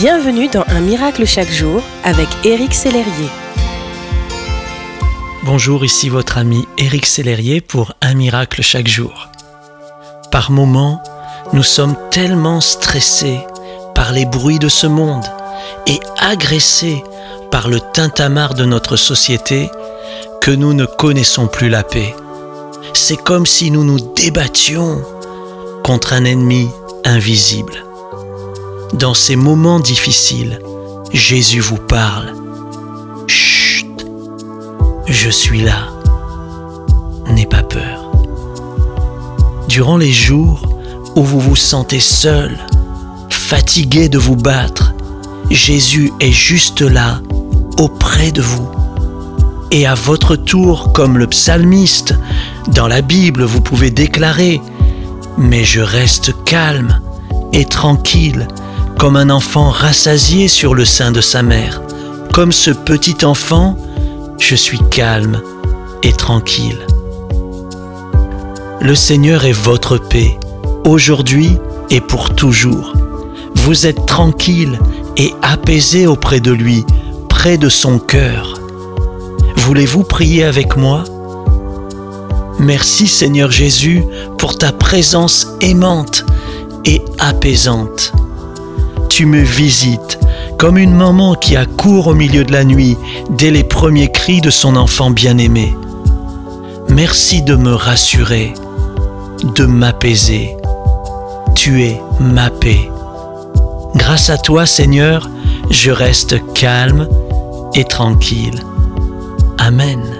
Bienvenue dans Un miracle chaque jour avec Éric Sellerier. Bonjour, ici votre ami Éric Sellerier pour Un miracle chaque jour. Par moments, nous sommes tellement stressés par les bruits de ce monde et agressés par le tintamarre de notre société que nous ne connaissons plus la paix. C'est comme si nous nous débattions contre un ennemi invisible. Dans ces moments difficiles, Jésus vous parle. Chut, je suis là. N'aie pas peur. Durant les jours où vous vous sentez seul, fatigué de vous battre, Jésus est juste là, auprès de vous. Et à votre tour, comme le psalmiste, dans la Bible, vous pouvez déclarer, Mais je reste calme et tranquille comme un enfant rassasié sur le sein de sa mère. Comme ce petit enfant, je suis calme et tranquille. Le Seigneur est votre paix, aujourd'hui et pour toujours. Vous êtes tranquille et apaisé auprès de lui, près de son cœur. Voulez-vous prier avec moi? Merci Seigneur Jésus pour ta présence aimante et apaisante me visites comme une maman qui accourt au milieu de la nuit dès les premiers cris de son enfant bien-aimé. Merci de me rassurer, de m'apaiser. Tu es ma paix. Grâce à toi, Seigneur, je reste calme et tranquille. Amen.